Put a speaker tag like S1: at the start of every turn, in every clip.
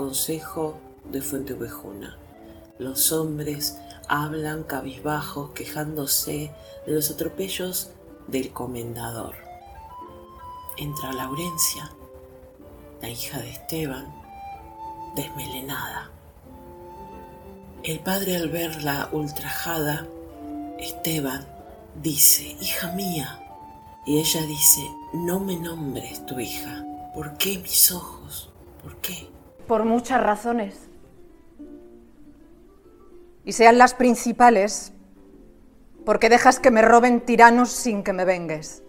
S1: Consejo de Fuente Ovejuna. Los hombres hablan cabizbajos quejándose de los atropellos del comendador. Entra Laurencia, la hija de Esteban, desmelenada. El padre al verla ultrajada, Esteban dice, hija mía, y ella dice, no me nombres tu hija, ¿por qué mis ojos? ¿Por qué?
S2: Por muchas razones. Y sean las principales, porque dejas que me roben tiranos sin que me vengues,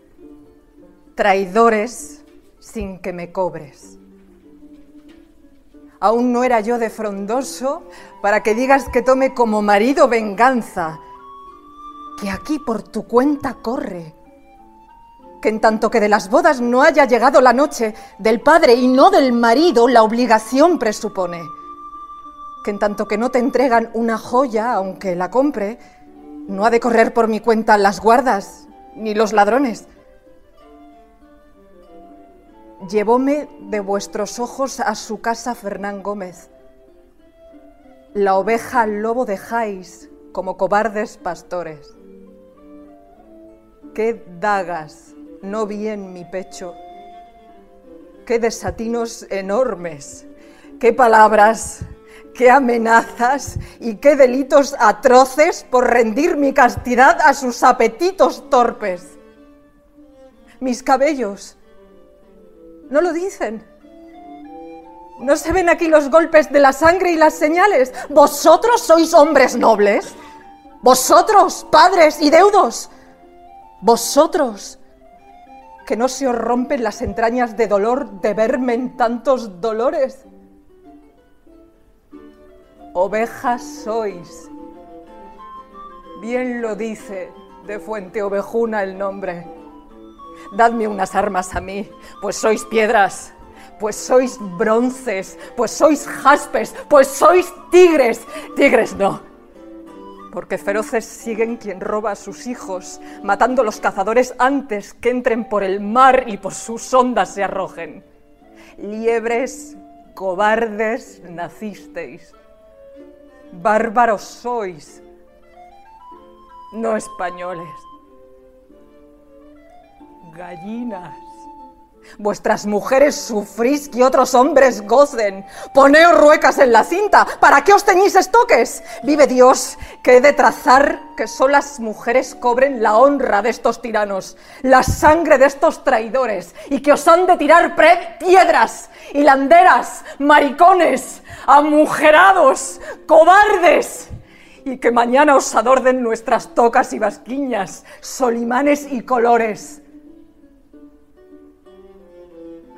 S2: traidores sin que me cobres. Aún no era yo de frondoso para que digas que tome como marido venganza, que aquí por tu cuenta corre que en tanto que de las bodas no haya llegado la noche, del padre y no del marido, la obligación presupone. Que en tanto que no te entregan una joya, aunque la compre, no ha de correr por mi cuenta las guardas ni los ladrones. Llevóme de vuestros ojos a su casa Fernán Gómez. La oveja al lobo dejáis como cobardes pastores. ¿Qué dagas no vi en mi pecho. Qué desatinos enormes, qué palabras, qué amenazas y qué delitos atroces por rendir mi castidad a sus apetitos torpes. Mis cabellos no lo dicen. ¿No se ven aquí los golpes de la sangre y las señales? ¿Vosotros sois hombres nobles? ¿Vosotros, padres y deudos? ¿Vosotros, que no se os rompen las entrañas de dolor de verme en tantos dolores. Ovejas sois. Bien lo dice de Fuente Ovejuna el nombre. Dadme unas armas a mí, pues sois piedras, pues sois bronces, pues sois jaspes, pues sois tigres. Tigres no porque feroces siguen quien roba a sus hijos, matando a los cazadores antes que entren por el mar y por sus ondas se arrojen. Liebres, cobardes, nacisteis. Bárbaros sois, no españoles. Gallinas. Vuestras mujeres sufrís que otros hombres gocen. Poneos ruecas en la cinta. ¿Para qué os teñís estoques? Vive Dios que he de trazar que son las mujeres cobren la honra de estos tiranos, la sangre de estos traidores, y que os han de tirar piedras, hilanderas, maricones, amujerados, cobardes y que mañana os adorden nuestras tocas y basquiñas, solimanes y colores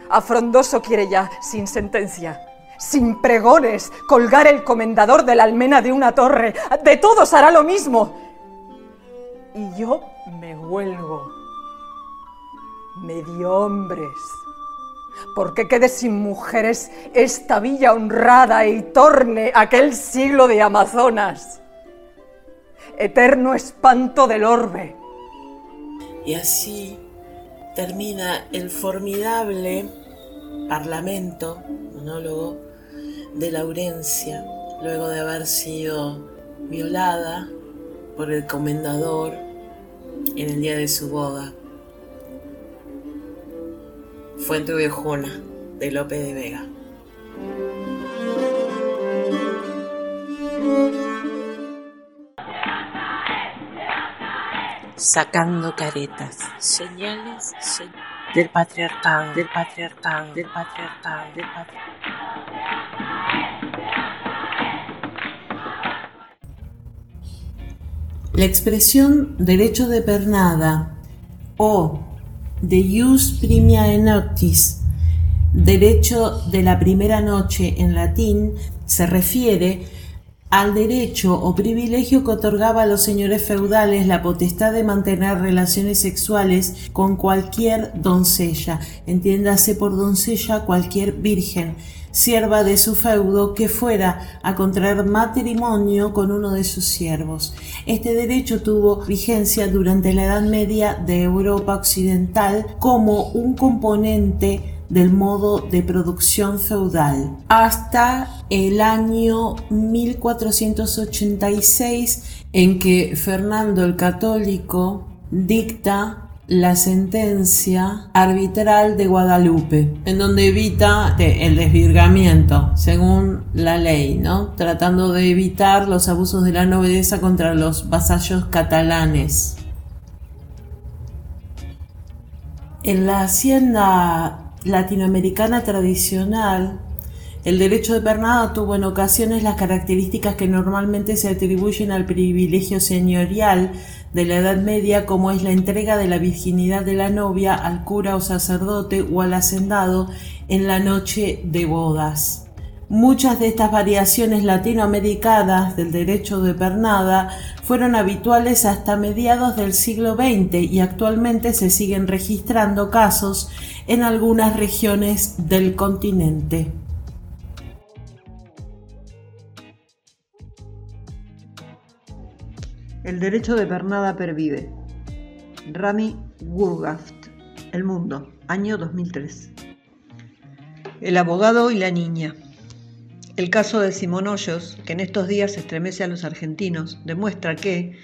S2: a Frondoso quiere ya, sin sentencia, sin pregones, colgar el comendador de la almena de una torre. De todos hará lo mismo. Y yo me huelgo. Medio hombres. Porque quede sin mujeres esta villa honrada y torne aquel siglo de Amazonas. Eterno espanto del orbe.
S1: Y así termina el formidable parlamento, monólogo de Laurencia, luego de haber sido violada por el comendador en el día de su boda. Fuente Viejuna de Lope de Vega. Sacando caretas, señales del patriarcado, del patriarcado, del patriarcado, del patriarcado. La expresión derecho de pernada o de ius primia noctis, derecho de la primera noche en latín, se refiere al derecho o privilegio que otorgaba a los señores feudales la potestad de mantener relaciones sexuales con cualquier doncella, entiéndase por doncella cualquier virgen, sierva de su feudo que fuera a contraer matrimonio con uno de sus siervos. Este derecho tuvo vigencia durante la Edad Media de Europa Occidental como un componente del modo de producción feudal hasta el año 1486 en que Fernando el Católico dicta la sentencia arbitral de Guadalupe, en donde evita el desvirgamiento, según la ley, ¿no? Tratando de evitar los abusos de la nobleza contra los vasallos catalanes. En la hacienda latinoamericana tradicional, el derecho de pernada tuvo en ocasiones las características que normalmente se atribuyen al privilegio señorial de la Edad Media como es la entrega de la virginidad de la novia al cura o sacerdote o al hacendado en la noche de bodas. Muchas de estas variaciones latinoamericanas del derecho de pernada fueron habituales hasta mediados del siglo XX y actualmente se siguen registrando casos en algunas regiones del continente.
S3: El derecho de pernada pervive. Rami Gurgaft, El Mundo, año 2003. El abogado y la niña. El caso de Simón Hoyos, que en estos días estremece a los argentinos, demuestra que,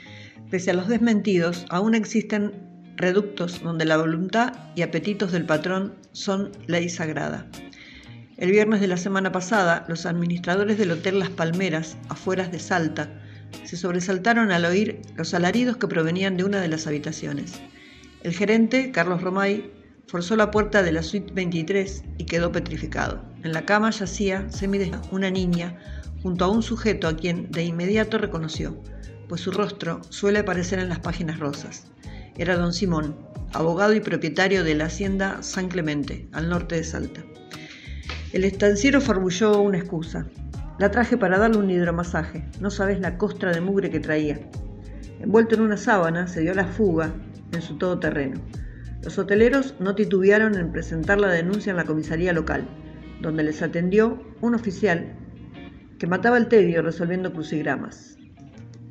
S3: pese a los desmentidos, aún existen reductos donde la voluntad y apetitos del patrón son ley sagrada. El viernes de la semana pasada, los administradores del Hotel Las Palmeras, afueras de Salta, se sobresaltaron al oír los alaridos que provenían de una de las habitaciones. El gerente, Carlos Romay, forzó la puerta de la suite 23 y quedó petrificado. En la cama yacía, semidesnuda, una niña, junto a un sujeto a quien de inmediato reconoció, pues su rostro suele aparecer en las páginas rosas. Era don Simón, abogado y propietario de la hacienda San Clemente, al norte de Salta. El estanciero farbulló una excusa. La traje para darle un hidromasaje. No sabes la costra de mugre que traía. Envuelto en una sábana, se dio la fuga en su todoterreno. Los hoteleros no titubearon en presentar la denuncia en la comisaría local, donde les atendió un oficial que mataba el tedio resolviendo crucigramas.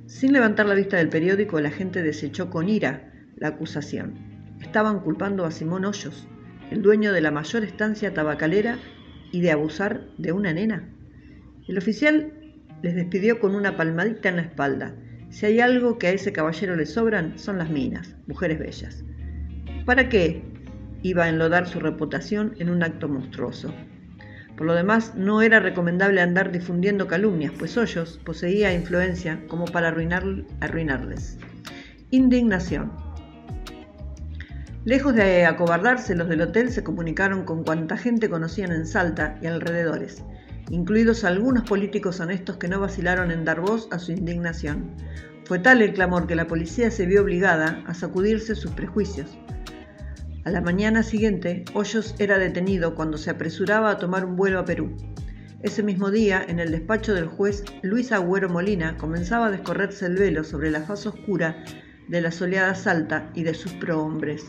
S3: Sin levantar la vista del periódico, la gente desechó con ira la acusación. Estaban culpando a Simón Hoyos, el dueño de la mayor estancia tabacalera, y de abusar de una nena. El oficial les despidió con una palmadita en la espalda. Si hay algo que a ese caballero le sobran, son las minas, mujeres bellas. ¿Para qué? Iba a enlodar su reputación en un acto monstruoso. Por lo demás, no era recomendable andar difundiendo calumnias, pues Hoyos poseía influencia como para arruinar, arruinarles. Indignación. Lejos de acobardarse, los del hotel se comunicaron con cuanta gente conocían en Salta y alrededores incluidos algunos políticos honestos que no vacilaron en dar voz a su indignación. Fue tal el clamor que la policía se vio obligada a sacudirse sus prejuicios. A la mañana siguiente, Hoyos era detenido cuando se apresuraba a tomar un vuelo a Perú. Ese mismo día, en el despacho del juez Luis Agüero Molina, comenzaba a descorrerse el velo sobre la faz oscura de la soleada Salta y de sus prohombres.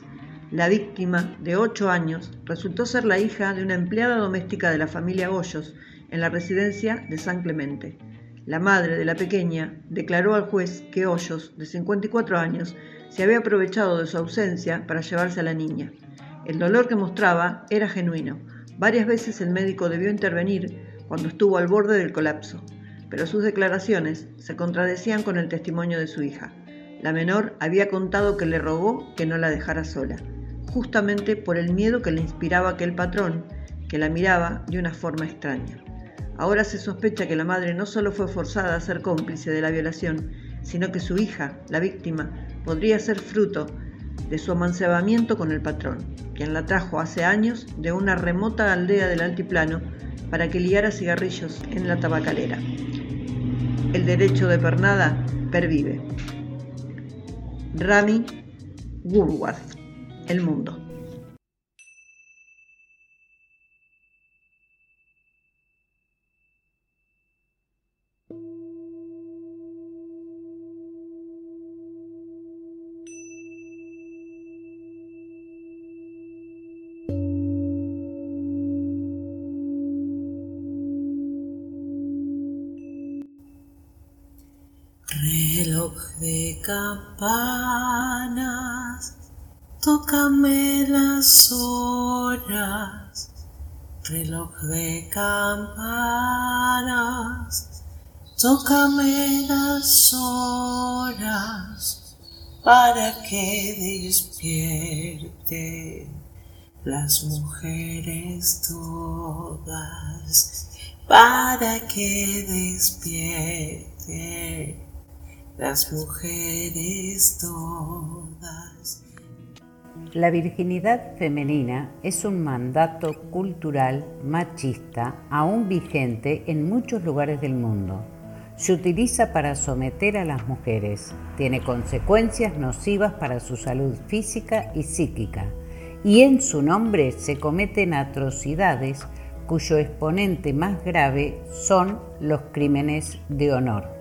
S3: La víctima, de ocho años, resultó ser la hija de una empleada doméstica de la familia Hoyos, en la residencia de San Clemente. La madre de la pequeña declaró al juez que Hoyos, de 54 años, se había aprovechado de su ausencia para llevarse a la niña. El dolor que mostraba era genuino. Varias veces el médico debió intervenir cuando estuvo al borde del colapso, pero sus declaraciones se contradecían con el testimonio de su hija. La menor había contado que le rogó que no la dejara sola, justamente por el miedo que le inspiraba aquel patrón, que la miraba de una forma extraña. Ahora se sospecha que la madre no solo fue forzada a ser cómplice de la violación, sino que su hija, la víctima, podría ser fruto de su amancebamiento con el patrón, quien la trajo hace años de una remota aldea del altiplano para que liara cigarrillos en la tabacalera. El derecho de pernada pervive. Rami Woolworth, El Mundo.
S1: Campanas, tócame las horas. Reloj de campanas, tócame las horas para que despierten las mujeres todas, para que despierten las mujeres todas.
S4: La virginidad femenina es un mandato cultural machista aún vigente en muchos lugares del mundo. Se utiliza para someter a las mujeres, tiene consecuencias nocivas para su salud física y psíquica, y en su nombre se cometen atrocidades cuyo exponente más grave son los crímenes de honor.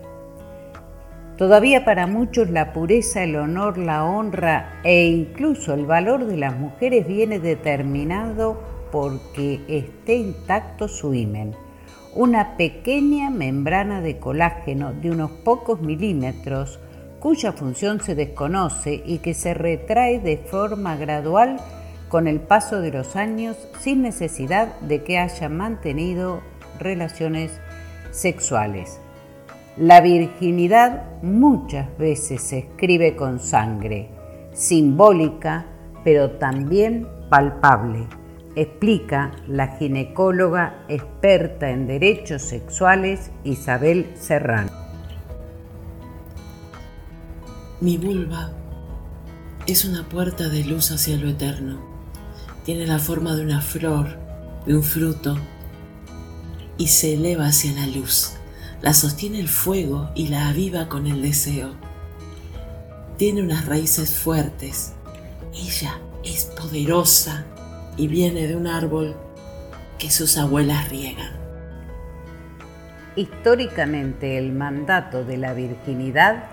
S4: Todavía para muchos la pureza, el honor, la honra e incluso el valor de las mujeres viene determinado porque esté intacto su himen, una pequeña membrana de colágeno de unos pocos milímetros cuya función se desconoce y que se retrae de forma gradual con el paso de los años sin necesidad de que haya mantenido relaciones sexuales. La virginidad muchas veces se escribe con sangre, simbólica, pero también palpable, explica la ginecóloga experta en derechos sexuales Isabel Serrano.
S1: Mi vulva es una puerta de luz hacia lo eterno. Tiene la forma de una flor, de un fruto, y se eleva hacia la luz la sostiene el fuego y la aviva con el deseo. Tiene unas raíces fuertes. Ella es poderosa y viene de un árbol que sus abuelas riegan.
S4: Históricamente el mandato de la virginidad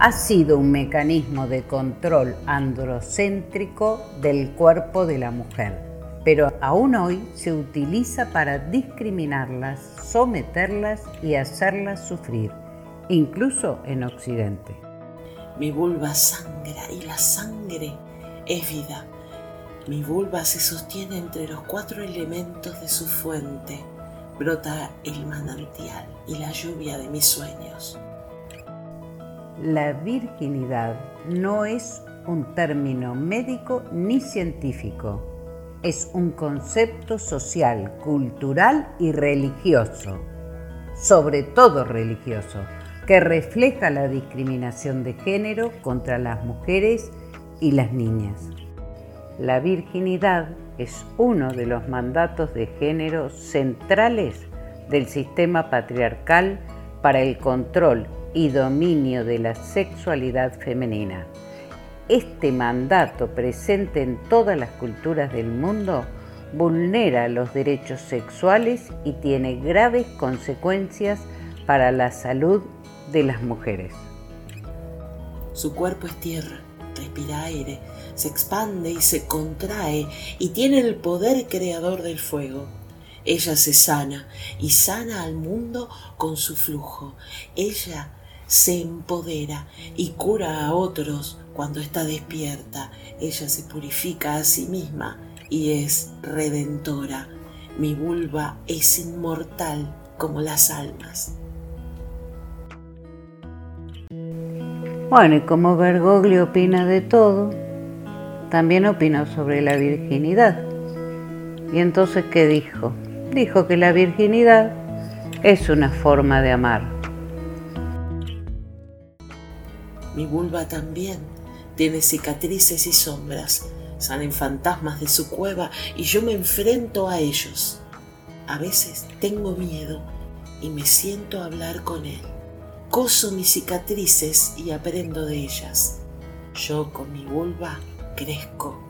S4: ha sido un mecanismo de control androcéntrico del cuerpo de la mujer pero aún hoy se utiliza para discriminarlas, someterlas y hacerlas sufrir, incluso en Occidente.
S1: Mi vulva sangra y la sangre es vida. Mi vulva se sostiene entre los cuatro elementos de su fuente. Brota el manantial y la lluvia de mis sueños.
S4: La virginidad no es un término médico ni científico es un concepto social, cultural y religioso, sobre todo religioso, que refleja la discriminación de género contra las mujeres y las niñas. La virginidad es uno de los mandatos de género centrales del sistema patriarcal para el control y dominio de la sexualidad femenina este mandato presente en todas las culturas del mundo vulnera los derechos sexuales y tiene graves consecuencias para la salud de las mujeres.
S1: Su cuerpo es tierra, respira aire, se expande y se contrae y tiene el poder creador del fuego. Ella se sana y sana al mundo con su flujo. Ella se empodera y cura a otros cuando está despierta. Ella se purifica a sí misma y es redentora. Mi vulva es inmortal como las almas.
S4: Bueno, y como Bergoglio opina de todo, también opinó sobre la virginidad. ¿Y entonces qué dijo? Dijo que la virginidad es una forma de amar.
S1: Mi vulva también tiene cicatrices y sombras, salen fantasmas de su cueva y yo me enfrento a ellos. A veces tengo miedo y me siento a hablar con él. Coso mis cicatrices y aprendo de ellas. Yo con mi vulva crezco.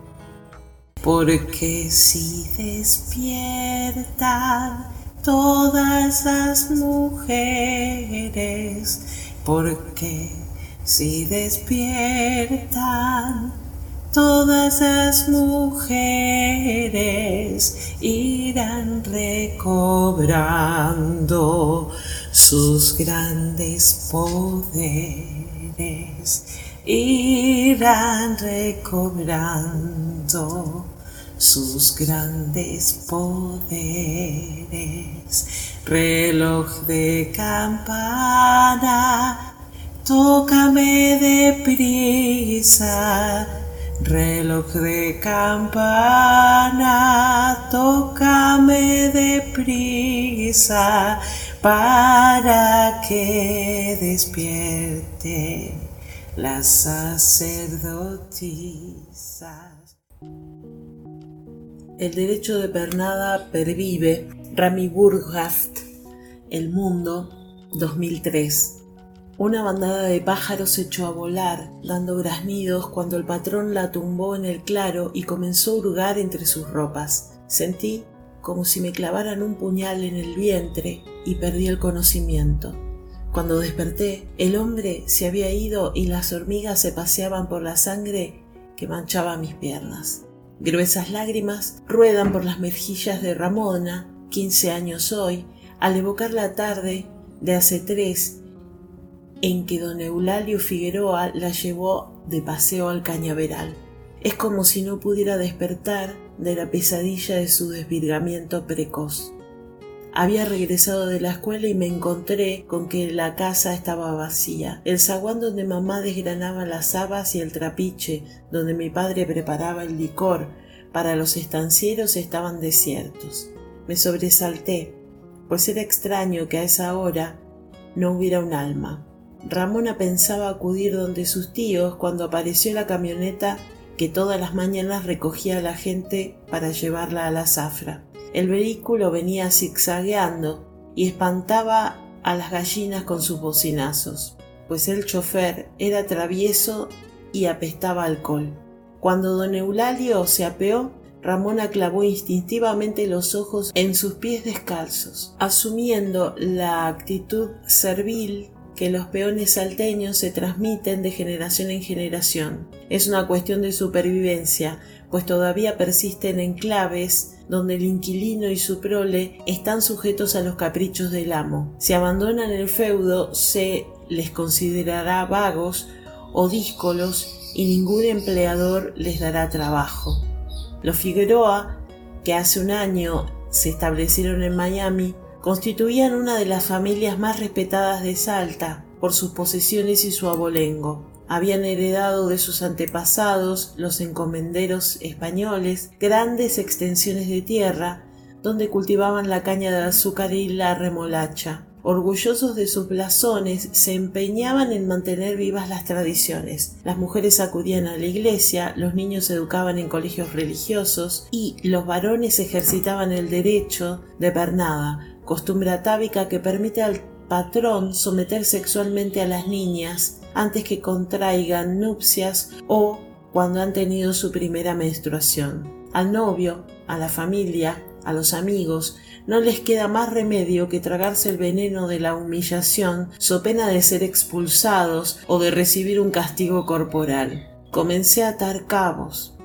S1: Porque si despiertan todas las mujeres, porque si despiertan todas las mujeres irán recobrando sus grandes poderes, irán recobrando sus grandes poderes. Reloj de campana, tócame deprisa Reloj de campana, tócame deprisa para que despierte las sacerdotisas. El derecho de pernada pervive Rami Burghaft, El Mundo, 2003. Una bandada de pájaros echó a volar, dando graznidos cuando el patrón la tumbó en el claro y comenzó a hurgar entre sus ropas. Sentí como si me clavaran un puñal en el vientre y perdí el conocimiento. Cuando desperté, el hombre se había ido y las hormigas se paseaban por la sangre que manchaba mis piernas. Gruesas lágrimas ruedan por las mejillas de Ramona, quince años hoy, al evocar la tarde de hace tres en que don Eulalio Figueroa la llevó de paseo al cañaveral. Es como si no pudiera despertar de la pesadilla de su desvirgamiento precoz. Había regresado de la escuela y me encontré con que la casa estaba vacía. El zaguán donde mamá desgranaba las habas y el trapiche donde mi padre preparaba el licor para los estancieros estaban desiertos. Me sobresalté, pues era extraño que a esa hora no hubiera un alma. Ramona pensaba acudir donde sus tíos cuando apareció la camioneta que todas las mañanas recogía a la gente para llevarla a la zafra. El vehículo venía zigzagueando y espantaba a las gallinas con sus bocinazos, pues el chofer era travieso y apestaba alcohol. Cuando don Eulalio se apeó, Ramona clavó instintivamente los ojos en sus pies descalzos, asumiendo la actitud servil que los peones salteños se transmiten de generación en generación. Es una cuestión de supervivencia, pues todavía persisten enclaves donde el inquilino y su prole están sujetos a los caprichos del amo. Si abandonan el feudo, se les considerará vagos o díscolos y ningún empleador les dará trabajo. Los Figueroa, que hace un año se establecieron en Miami, constituían una de las familias más respetadas de Salta por sus posesiones y su abolengo. Habían heredado de sus antepasados, los encomenderos españoles, grandes extensiones de tierra donde cultivaban la caña de azúcar y la remolacha. Orgullosos de sus blasones, se empeñaban en mantener vivas las tradiciones. Las mujeres acudían a la iglesia, los niños se educaban en colegios religiosos y los varones ejercitaban el derecho de pernada, costumbre atávica que permite al patrón someter sexualmente a las niñas antes que contraigan nupcias o cuando han tenido su primera menstruación. Al novio, a la familia, a los amigos, no les queda más remedio que tragarse el veneno de la humillación so pena de ser expulsados o de recibir un castigo corporal. Comencé a atar cabos.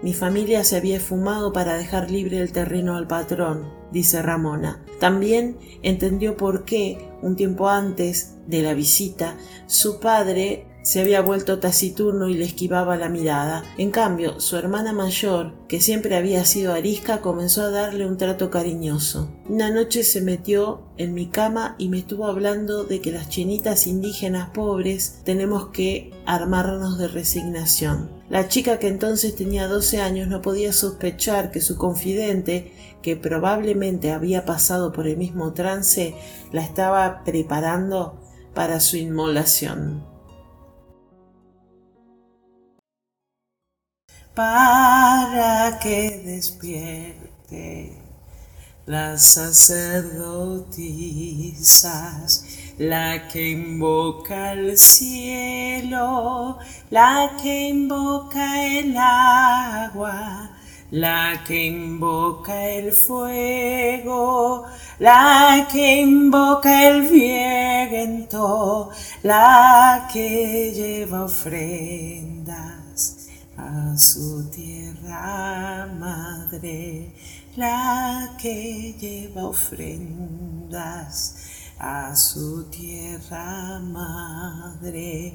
S1: Mi familia se había fumado para dejar libre el terreno al patrón, dice Ramona. También entendió por qué, un tiempo antes de la visita, su padre se había vuelto taciturno y le esquivaba la mirada. En cambio, su hermana mayor, que siempre había sido arisca, comenzó a darle un trato cariñoso. Una noche se metió en mi cama y me estuvo hablando de que las chinitas indígenas pobres tenemos que armarnos de resignación. La chica que entonces tenía 12 años no podía sospechar que su confidente, que probablemente había pasado por el mismo trance, la estaba preparando para su inmolación. para que despierte las sacerdotisas, la que invoca el cielo, la que invoca el agua, la que invoca el fuego, la que invoca el viento, la que lleva ofrenda a su tierra madre, la que lleva ofrendas a su tierra madre,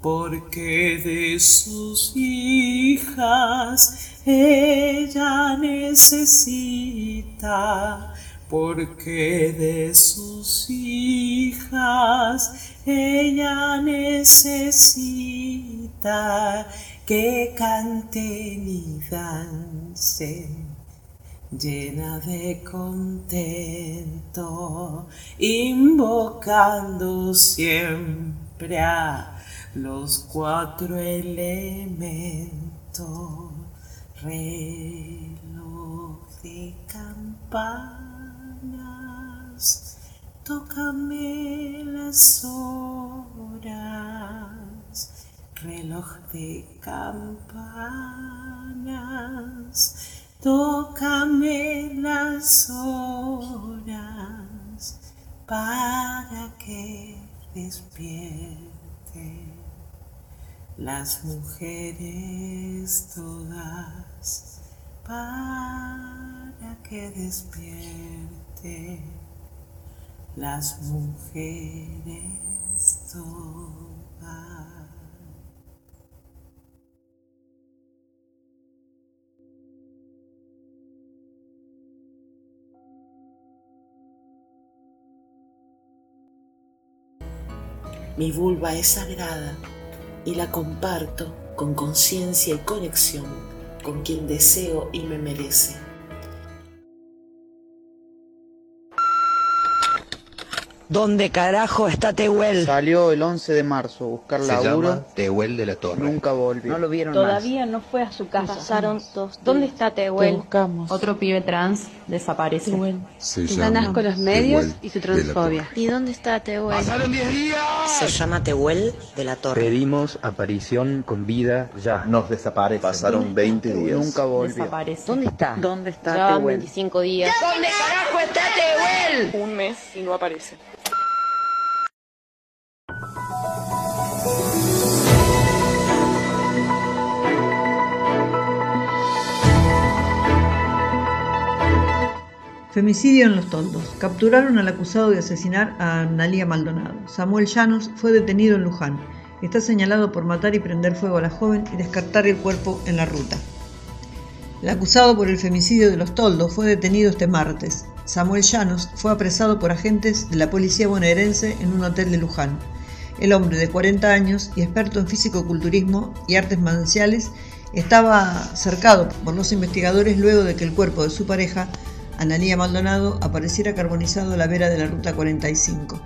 S1: porque de sus hijas ella necesita, porque de sus hijas ella necesita que canten y dancen, llena de contento, invocando siempre a los cuatro elementos, reloj de campanas, tócame las horas. Reloj de campanas, tócame las horas para que despierte las mujeres todas, para que despierte las mujeres todas. Mi vulva es sagrada y la comparto con conciencia y conexión con quien deseo y me merece.
S5: ¿Dónde carajo está Tehuel?
S6: Salió el 11 de marzo a buscar
S7: Se
S6: laburo.
S7: llama Tehuel de la Torre.
S6: Nunca volvió.
S5: No lo vieron
S8: Todavía no fue a su casa.
S9: Pasaron dos
S8: ¿Dónde está Tehuel?
S9: buscamos.
S8: Otro pibe trans desaparece.
S7: Se
S8: Dan
S7: llama
S8: asco los medios
S7: Tehuel
S8: y su transfobia.
S9: ¿Y dónde está Tehuel?
S5: ¡Pasaron 10 días!
S10: Se llama Tehuel de la Torre.
S11: Pedimos aparición con vida ya.
S12: Nos desaparece.
S7: Pasaron 20 días.
S6: Nunca volvió.
S8: Desaparece.
S5: ¿Dónde está?
S3: ¿Dónde está
S8: Ya
S3: Tehuel?
S8: 25 días.
S5: ¿Dónde carajo está Tehuel?
S13: Un mes y no aparece.
S3: Femicidio en Los Toldos. Capturaron al acusado de asesinar a Analia Maldonado. Samuel Llanos fue detenido en Luján. Está señalado por matar y prender fuego a la joven y descartar el cuerpo en la ruta. El acusado por el femicidio de Los Toldos fue detenido este martes. Samuel Llanos fue apresado por agentes de la policía bonaerense en un hotel de Luján. El hombre de 40 años y experto en físico-culturismo y artes marciales estaba cercado por los investigadores luego de que el cuerpo de su pareja Analía Maldonado apareciera carbonizado a la vera de la Ruta 45.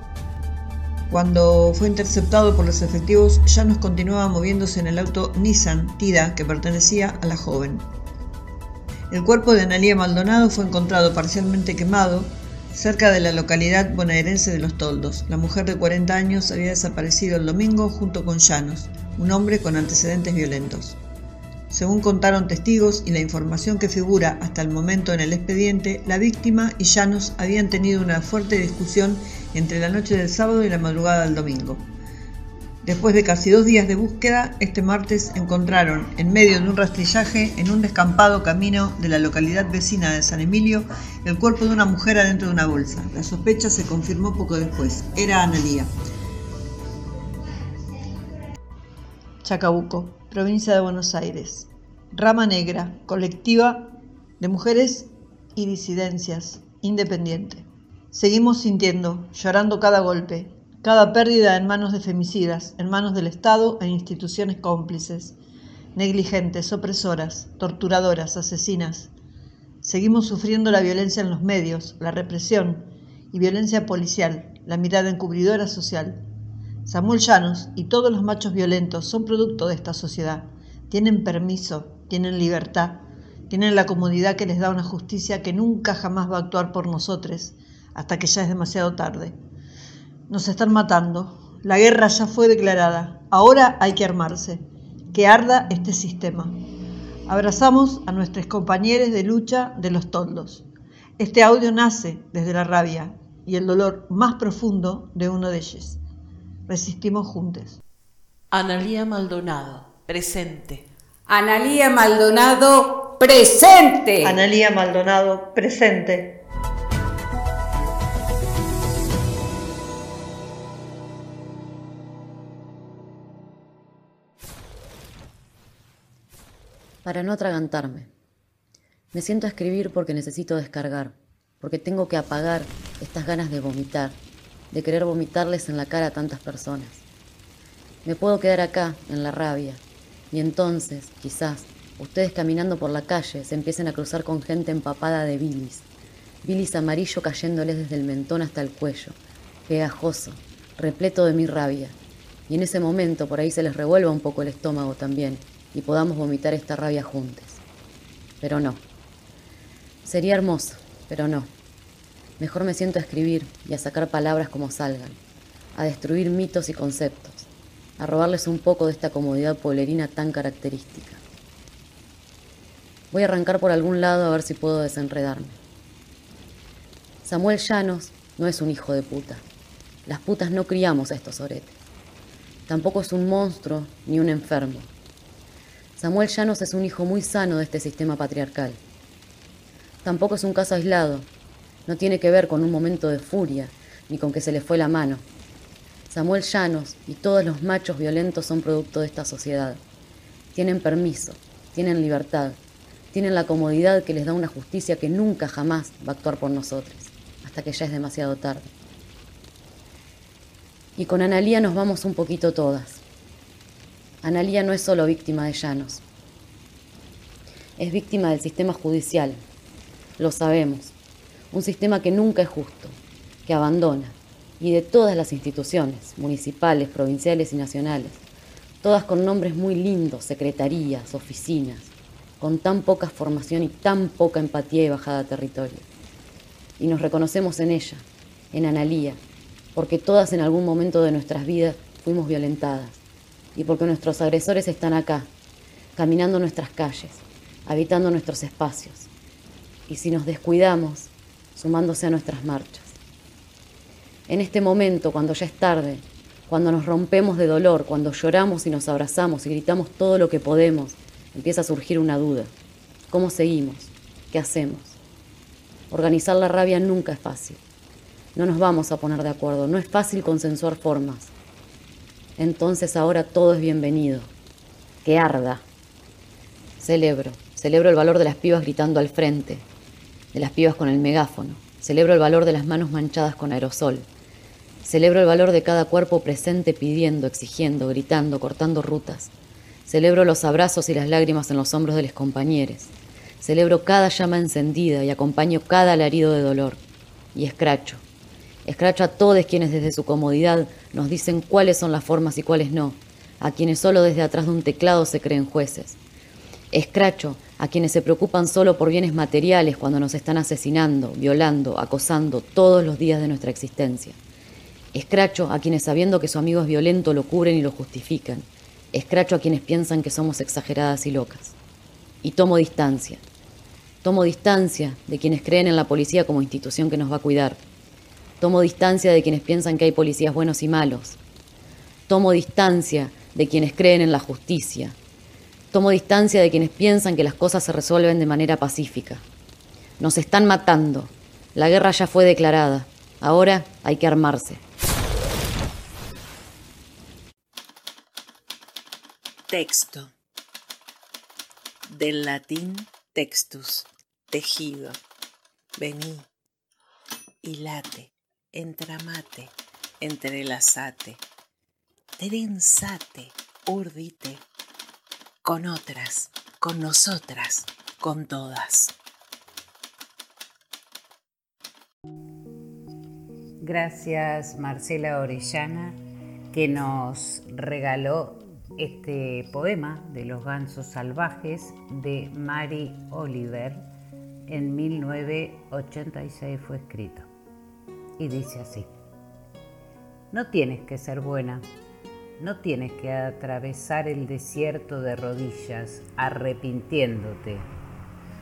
S3: Cuando fue interceptado por los efectivos, Llanos continuaba moviéndose en el auto Nissan Tida que pertenecía a la joven. El cuerpo de Analía Maldonado fue encontrado parcialmente quemado cerca de la localidad bonaerense de Los Toldos. La mujer de 40 años había desaparecido el domingo junto con Llanos, un hombre con antecedentes violentos. Según contaron testigos y la información que figura hasta el momento en el expediente, la víctima y Llanos habían tenido una fuerte discusión entre la noche del sábado y la madrugada del domingo. Después de casi dos días de búsqueda, este martes encontraron, en medio de un rastrillaje, en un descampado camino de la localidad vecina de San Emilio, el cuerpo de una mujer adentro de una bolsa. La sospecha se confirmó poco después. Era Analía. Chacabuco, provincia de Buenos Aires. Rama Negra, colectiva de mujeres y disidencias, independiente. Seguimos sintiendo, llorando cada golpe, cada pérdida en manos de femicidas, en manos del Estado e instituciones cómplices, negligentes, opresoras, torturadoras, asesinas. Seguimos sufriendo la violencia en los medios, la represión y violencia policial, la mirada encubridora social. Samuel Llanos y todos los machos violentos son producto de esta sociedad. Tienen permiso, tienen libertad, tienen la comodidad que les da una justicia que nunca jamás va a actuar por nosotros hasta que ya es demasiado tarde. Nos están matando. La guerra ya fue declarada. Ahora hay que armarse. Que arda este sistema. Abrazamos a nuestros compañeros de lucha de los toldos. Este audio nace desde la rabia y el dolor más profundo de uno de ellos. Resistimos juntos.
S1: Analía Maldonado, presente.
S4: Analía Maldonado, presente.
S3: Analía Maldonado, presente.
S9: Para no atragantarme. Me siento a escribir porque necesito descargar, porque tengo que apagar estas ganas de vomitar, de querer vomitarles en la cara a tantas personas. Me puedo quedar acá, en la rabia, y entonces, quizás, ustedes caminando por la calle se empiecen a cruzar con gente empapada de bilis, bilis amarillo cayéndoles desde el mentón hasta el cuello, pegajoso, repleto de mi rabia, y en ese momento por ahí se les revuelva un poco el estómago también, y podamos vomitar esta rabia juntos. Pero no. Sería hermoso, pero no. Mejor me siento a escribir y a sacar palabras como salgan, a destruir mitos y conceptos, a robarles un poco de esta comodidad polerina tan característica. Voy a arrancar por algún lado a ver si puedo desenredarme. Samuel Llanos no es un hijo de puta. Las putas no criamos a estos oretes. Tampoco es un monstruo ni un enfermo. Samuel Llanos es un hijo muy sano de este sistema patriarcal. Tampoco es un caso aislado. No tiene que ver con un momento de furia, ni con que se le fue la mano. Samuel Llanos y todos los machos violentos son producto de esta sociedad. Tienen permiso, tienen libertad, tienen la comodidad que les da una justicia que nunca jamás va a actuar por nosotros, hasta que ya es demasiado tarde. Y con Analía nos vamos un poquito todas. Analía no es solo víctima de Llanos, es víctima del sistema judicial, lo sabemos, un sistema que nunca es justo, que abandona, y de todas las instituciones, municipales, provinciales y nacionales, todas con nombres muy lindos, secretarías, oficinas, con tan poca formación y tan poca empatía y bajada a territorio. Y nos reconocemos en ella, en Analía, porque todas en algún momento de nuestras vidas fuimos violentadas y porque nuestros agresores están acá, caminando nuestras calles, habitando nuestros espacios, y si nos descuidamos, sumándose a nuestras marchas. En este momento, cuando ya es tarde, cuando nos rompemos de dolor, cuando lloramos y nos abrazamos y gritamos todo lo que podemos, empieza a surgir una duda. ¿Cómo seguimos? ¿Qué hacemos? Organizar la rabia nunca es fácil. No nos vamos a poner de acuerdo, no es fácil consensuar formas, entonces ahora todo es bienvenido. Que arda. Celebro, celebro el valor de las pibas gritando al frente, de las pibas con el megáfono. Celebro el valor de las manos manchadas con aerosol. Celebro el valor de cada cuerpo presente pidiendo, exigiendo, gritando, cortando rutas. Celebro los abrazos y las lágrimas en los hombros de los compañeros. Celebro cada llama encendida y acompaño cada alarido de dolor. Y escracho, Escracho a todos quienes desde su comodidad nos dicen cuáles son las formas y cuáles no, a quienes solo desde atrás de un teclado se creen jueces. Escracho a quienes se preocupan solo por bienes materiales cuando nos están asesinando, violando, acosando todos los días de nuestra existencia. Escracho a quienes sabiendo que su amigo es violento lo cubren y lo justifican. Escracho a quienes piensan que somos exageradas y locas. Y tomo distancia. Tomo distancia de quienes creen en la policía como institución que nos va a cuidar Tomo distancia de quienes piensan que hay policías buenos y malos. Tomo distancia de quienes creen en la justicia. Tomo distancia de quienes piensan que las cosas se resuelven de manera pacífica. Nos están matando. La guerra ya fue declarada. Ahora hay que armarse.
S1: Texto. Del latín textus, tejido. Vení, hilate, entramate, entrelazate, trenzate, urdite, con otras, con nosotras, con todas.
S4: Gracias Marcela Orellana que nos regaló este poema de los gansos salvajes de Mary Oliver en 1986 fue escrito. Y dice así, no tienes que ser buena, no tienes que atravesar el desierto de rodillas arrepintiéndote,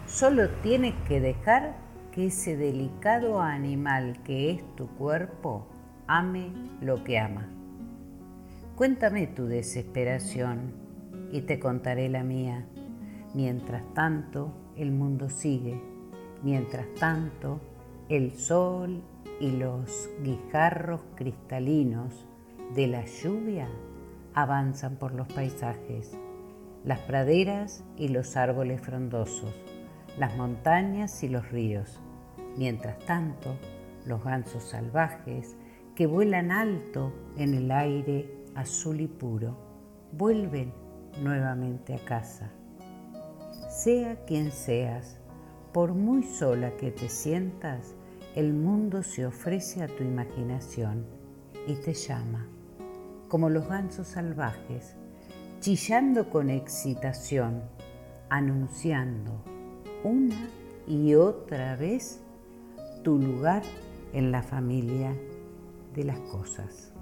S4: solo tienes que dejar que ese delicado animal que es tu cuerpo ame lo que ama. Cuéntame tu desesperación y te contaré la mía. Mientras tanto, el mundo sigue. Mientras tanto, el sol y los guijarros cristalinos de la lluvia avanzan por los paisajes, las praderas y los árboles frondosos, las montañas y los ríos. Mientras tanto, los gansos salvajes que vuelan alto en el aire azul y puro vuelven nuevamente a casa. Sea quien seas, por muy sola que te sientas, el mundo se ofrece a tu imaginación y te llama, como los gansos salvajes, chillando con excitación, anunciando una y otra vez tu lugar en la familia de las cosas.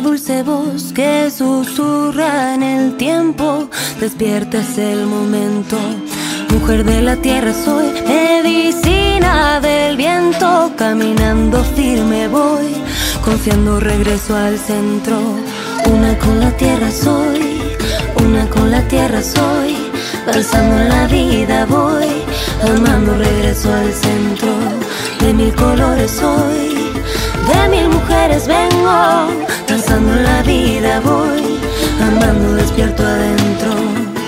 S12: Dulce voz que susurra en el tiempo. Despierta es el momento. Mujer de la tierra soy, medicina del viento, caminando firme voy, confiando regreso al centro. Una con la tierra soy, una con la tierra soy, danzando en la vida voy, amando regreso al centro. De mil colores soy, de mil mujeres vengo, Alzando la vida voy, amando despierto adentro.